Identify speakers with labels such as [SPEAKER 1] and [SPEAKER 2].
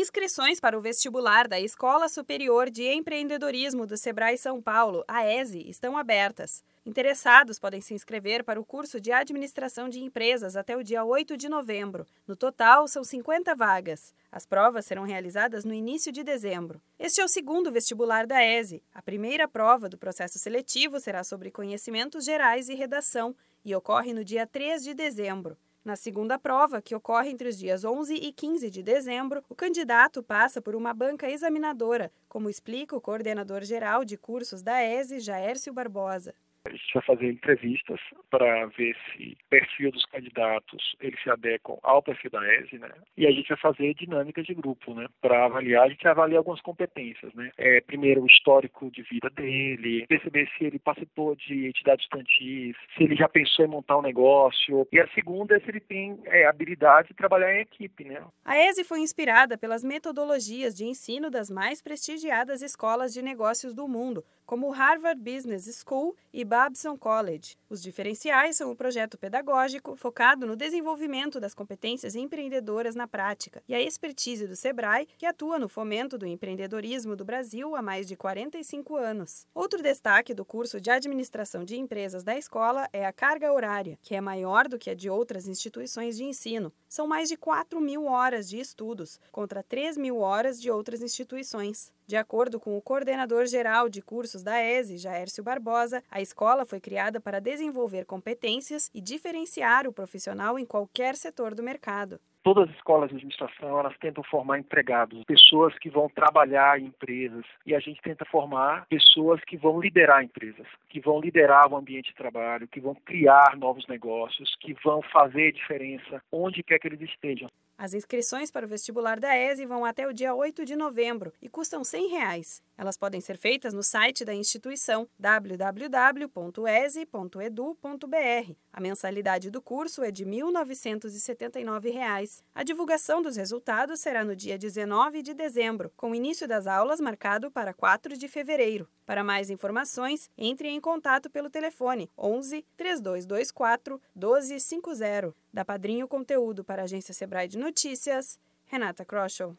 [SPEAKER 1] Inscrições para o vestibular da Escola Superior de Empreendedorismo do Sebrae São Paulo, a ESE, estão abertas. Interessados podem se inscrever para o curso de Administração de Empresas até o dia 8 de novembro. No total, são 50 vagas. As provas serão realizadas no início de dezembro. Este é o segundo vestibular da ESE. A primeira prova do processo seletivo será sobre conhecimentos gerais e redação e ocorre no dia 3 de dezembro. Na segunda prova, que ocorre entre os dias 11 e 15 de dezembro, o candidato passa por uma banca examinadora, como explica o coordenador geral de cursos da ESE, Jaércio Barbosa.
[SPEAKER 2] A gente vai fazer entrevistas para ver se o perfil dos candidatos eles se adequam ao perfil da ESE, né? E a gente vai fazer dinâmicas de grupo, né? Para avaliar, a gente avalia algumas competências, né? É, primeiro, o histórico de vida dele, perceber se ele participou de entidades estudantis, se ele já pensou em montar um negócio. E a segunda é se ele tem é, habilidade de trabalhar em equipe, né?
[SPEAKER 1] A ESE foi inspirada pelas metodologias de ensino das mais prestigiadas escolas de negócios do mundo, como Harvard Business School e Babson College. Os diferenciais são o projeto pedagógico, focado no desenvolvimento das competências empreendedoras na prática, e a expertise do Sebrae, que atua no fomento do empreendedorismo do Brasil há mais de 45 anos. Outro destaque do curso de administração de empresas da escola é a carga horária, que é maior do que a de outras instituições de ensino. São mais de 4 mil horas de estudos, contra 3 mil horas de outras instituições. De acordo com o coordenador geral de cursos da ESE, Jaércio Barbosa, a escola foi criada para desenvolver competências e diferenciar o profissional em qualquer setor do mercado
[SPEAKER 2] todas as escolas de administração elas tentam formar empregados, pessoas que vão trabalhar em empresas e a gente tenta formar pessoas que vão liderar empresas, que vão liderar o ambiente de trabalho, que vão criar novos negócios, que vão fazer diferença onde quer que eles estejam.
[SPEAKER 1] As inscrições para o vestibular da ESE vão até o dia 8 de novembro e custam 100 reais. Elas podem ser feitas no site da instituição www.ese.edu.br. A mensalidade do curso é de 1.979 reais. A divulgação dos resultados será no dia 19 de dezembro, com o início das aulas marcado para 4 de fevereiro. Para mais informações, entre em contato pelo telefone 11 3224 1250. Da Padrinho Conteúdo para a agência Sebrae de Notícias, Renata Kroschel.